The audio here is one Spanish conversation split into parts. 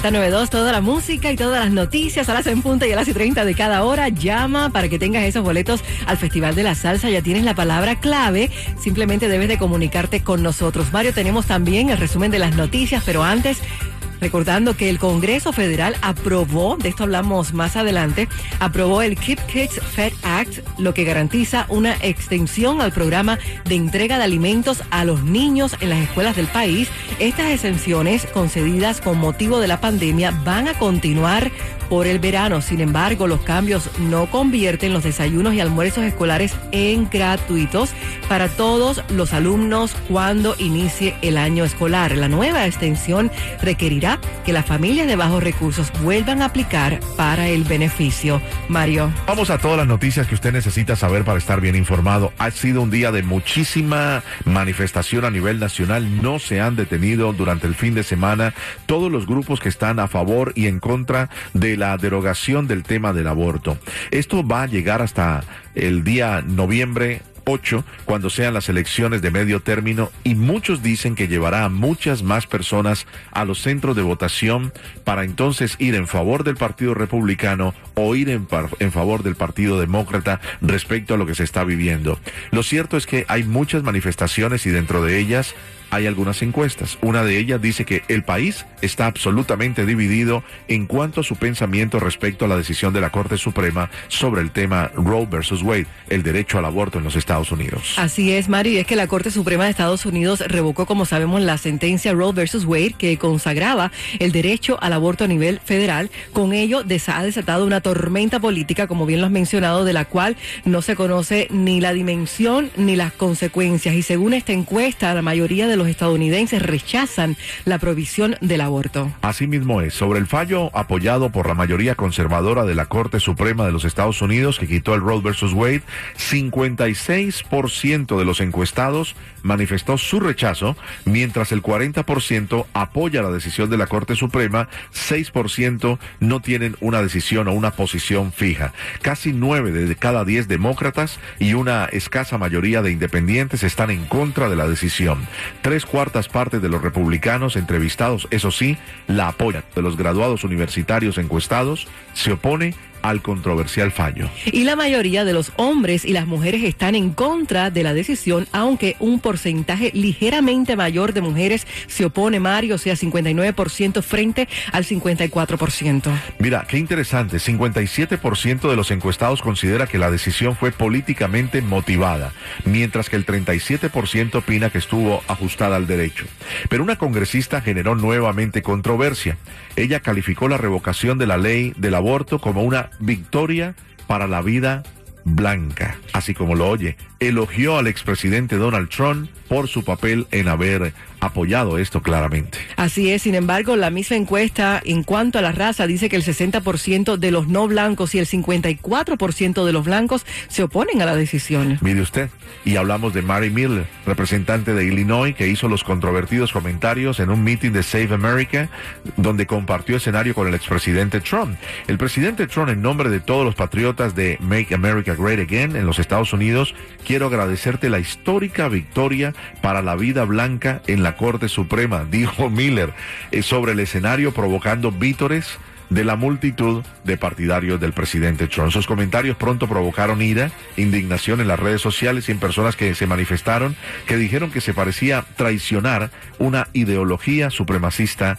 Z92, toda la música y todas las noticias a las en punta y a las y 30 de cada hora. Llama para que tengas esos boletos al Festival de la Salsa. Ya tienes la palabra clave. Simplemente debes de comunicarte con nosotros. Mario, tenemos también el resumen de las noticias, pero antes... Recordando que el Congreso Federal aprobó, de esto hablamos más adelante, aprobó el Keep Kids Fed Act, lo que garantiza una extensión al programa de entrega de alimentos a los niños en las escuelas del país. Estas exenciones concedidas con motivo de la pandemia van a continuar por el verano. Sin embargo, los cambios no convierten los desayunos y almuerzos escolares en gratuitos para todos los alumnos cuando inicie el año escolar. La nueva extensión requerirá que las familias de bajos recursos vuelvan a aplicar para el beneficio. Mario. Vamos a todas las noticias que usted necesita saber para estar bien informado. Ha sido un día de muchísima manifestación a nivel nacional. No se han detenido durante el fin de semana todos los grupos que están a favor y en contra de la derogación del tema del aborto. Esto va a llegar hasta el día noviembre 8 cuando sean las elecciones de medio término y muchos dicen que llevará a muchas más personas a los centros de votación para entonces ir en favor del Partido Republicano o ir en, favor del Partido Demócrata respecto a lo que se está viviendo. Lo cierto es que hay muchas manifestaciones y dentro de ellas hay algunas encuestas. Una de ellas dice que el país está absolutamente dividido en cuanto a su pensamiento respecto a la decisión de la Corte Suprema sobre el tema Roe versus Wade, el derecho al aborto en los Estados Unidos. Así es, Mario, y es que la Corte Suprema de Estados Unidos revocó, como sabemos, la sentencia Roe versus Wade que consagraba el derecho al aborto a nivel federal. Con ello ha desatado una tormenta política, como bien lo has mencionado, de la cual no se conoce ni la dimensión ni las consecuencias. Y según esta encuesta, la mayoría de los estadounidenses rechazan la provisión del aborto. Asimismo es, sobre el fallo apoyado por la mayoría conservadora de la Corte Suprema de los Estados Unidos que quitó el Roe versus Wade, 56% de los encuestados manifestó su rechazo, mientras el 40% apoya la decisión de la Corte Suprema, 6% no tienen una decisión o una posición fija. Casi 9 de cada 10 demócratas y una escasa mayoría de independientes están en contra de la decisión. Tres cuartas partes de los republicanos entrevistados, eso sí, la apoyan. De los graduados universitarios encuestados, se opone al controversial fallo. Y la mayoría de los hombres y las mujeres están en contra de la decisión, aunque un porcentaje ligeramente mayor de mujeres se opone, Mario, o sea, 59% frente al 54%. Mira, qué interesante, 57% de los encuestados considera que la decisión fue políticamente motivada, mientras que el 37% opina que estuvo ajustada al derecho. Pero una congresista generó nuevamente controversia. Ella calificó la revocación de la ley del aborto como una victoria para la vida blanca, así como lo oye. Elogió al expresidente Donald Trump por su papel en haber apoyado esto claramente. Así es, sin embargo, la misma encuesta en cuanto a la raza dice que el 60% de los no blancos y el 54% de los blancos se oponen a la decisión. Mire usted, y hablamos de Mary Miller, representante de Illinois, que hizo los controvertidos comentarios en un meeting de Save America, donde compartió escenario con el expresidente Trump. El presidente Trump, en nombre de todos los patriotas de Make America Great Again en los Estados Unidos, quiero agradecerte la histórica victoria para la vida blanca en la Corte Suprema, dijo Miller, eh, sobre el escenario provocando vítores de la multitud de partidarios del presidente Trump. Sus comentarios pronto provocaron ira, indignación en las redes sociales y en personas que se manifestaron que dijeron que se parecía traicionar una ideología supremacista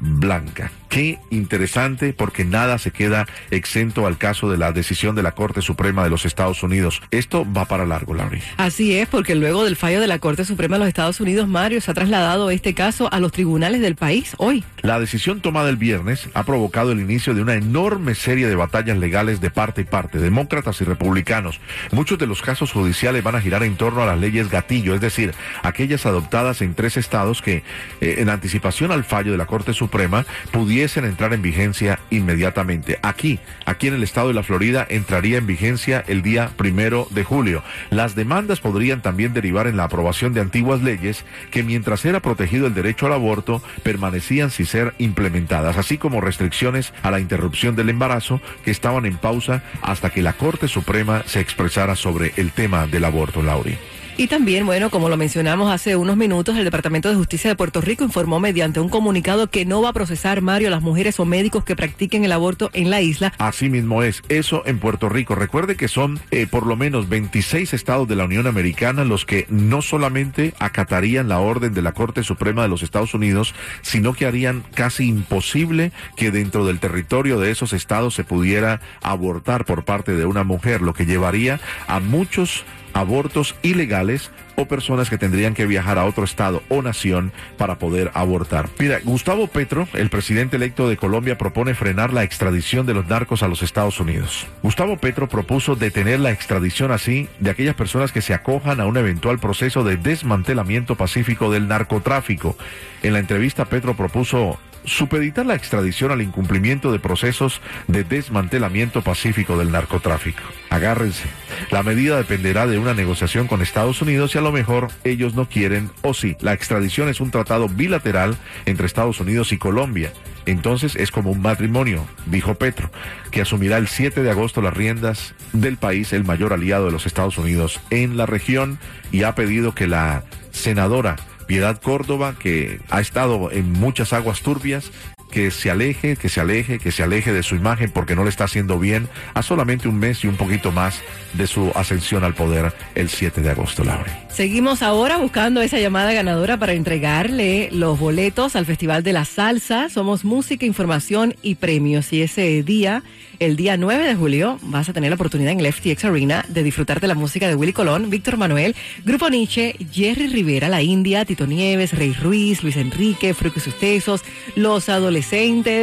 blanca. Qué interesante porque nada se queda exento al caso de la decisión de la Corte Suprema de los Estados Unidos. Esto va para largo, Laurie. Así es, porque luego del fallo de la Corte Suprema de los Estados Unidos, Mario se ha trasladado este caso a los tribunales del país hoy. La decisión tomada el viernes ha provocado el inicio de una enorme serie de batallas legales de parte y parte, demócratas y republicanos. Muchos de los casos judiciales van a girar en torno a las leyes gatillo, es decir, aquellas adoptadas en tres estados que, eh, en anticipación al fallo de la Corte Suprema, Suprema pudiesen entrar en vigencia inmediatamente. Aquí, aquí en el estado de la Florida, entraría en vigencia el día primero de julio. Las demandas podrían también derivar en la aprobación de antiguas leyes que mientras era protegido el derecho al aborto, permanecían sin ser implementadas, así como restricciones a la interrupción del embarazo que estaban en pausa hasta que la Corte Suprema se expresara sobre el tema del aborto, Lauri. Y también, bueno, como lo mencionamos hace unos minutos, el Departamento de Justicia de Puerto Rico informó mediante un comunicado que no va a procesar, Mario, a las mujeres o médicos que practiquen el aborto en la isla. Así mismo es, eso en Puerto Rico. Recuerde que son eh, por lo menos 26 estados de la Unión Americana los que no solamente acatarían la orden de la Corte Suprema de los Estados Unidos, sino que harían casi imposible que dentro del territorio de esos estados se pudiera abortar por parte de una mujer, lo que llevaría a muchos abortos ilegales o personas que tendrían que viajar a otro estado o nación para poder abortar. Mira, Gustavo Petro, el presidente electo de Colombia, propone frenar la extradición de los narcos a los Estados Unidos. Gustavo Petro propuso detener la extradición así de aquellas personas que se acojan a un eventual proceso de desmantelamiento pacífico del narcotráfico. En la entrevista, Petro propuso supeditar la extradición al incumplimiento de procesos de desmantelamiento pacífico del narcotráfico. Agárrense. La medida dependerá de una negociación con Estados Unidos y a lo mejor ellos no quieren o sí. La extradición es un tratado bilateral entre Estados Unidos y Colombia. Entonces es como un matrimonio, dijo Petro, que asumirá el 7 de agosto las riendas del país, el mayor aliado de los Estados Unidos en la región, y ha pedido que la senadora Piedad Córdoba, que ha estado en muchas aguas turbias, que se aleje, que se aleje, que se aleje de su imagen porque no le está haciendo bien a solamente un mes y un poquito más de su ascensión al poder el 7 de agosto, Laura. Seguimos ahora buscando esa llamada ganadora para entregarle los boletos al Festival de la Salsa. Somos música, información y premios. Y ese día, el día 9 de julio, vas a tener la oportunidad en el FTX Arena de disfrutar de la música de Willy Colón, Víctor Manuel, Grupo Nietzsche, Jerry Rivera, La India, Tito Nieves, Rey Ruiz, Luis Enrique, Frucos Ustesos, Los Adolescentes,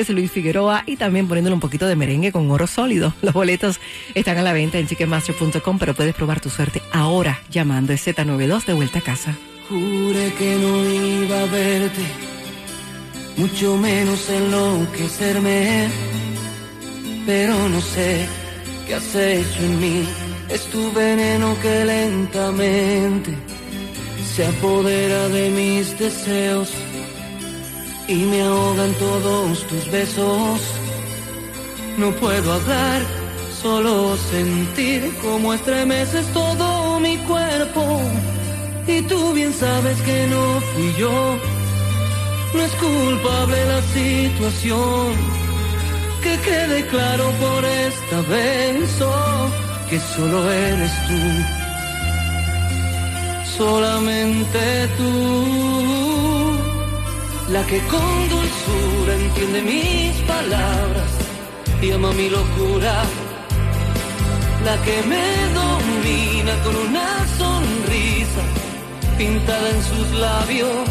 Luis Figueroa y también poniéndole un poquito de merengue con oro sólido. Los boletos están a la venta en chiquemaster.com, pero puedes probar tu suerte ahora llamando a Z92 de vuelta a casa. Juré que no iba a verte, mucho menos enloquecerme, pero no sé qué has hecho en mí. Es tu veneno que lentamente se apodera de mis deseos y me ahogan todos tus besos. No puedo hablar, solo sentir cómo estremeces todo mi cuerpo. Y tú bien sabes que no fui yo, no es culpable la situación. Que quede claro por esta vez oh, que solo eres tú, solamente tú, la que con dulzura entiende mis palabras y ama mi locura, la que me domina con una sonrisa pintada en sus labios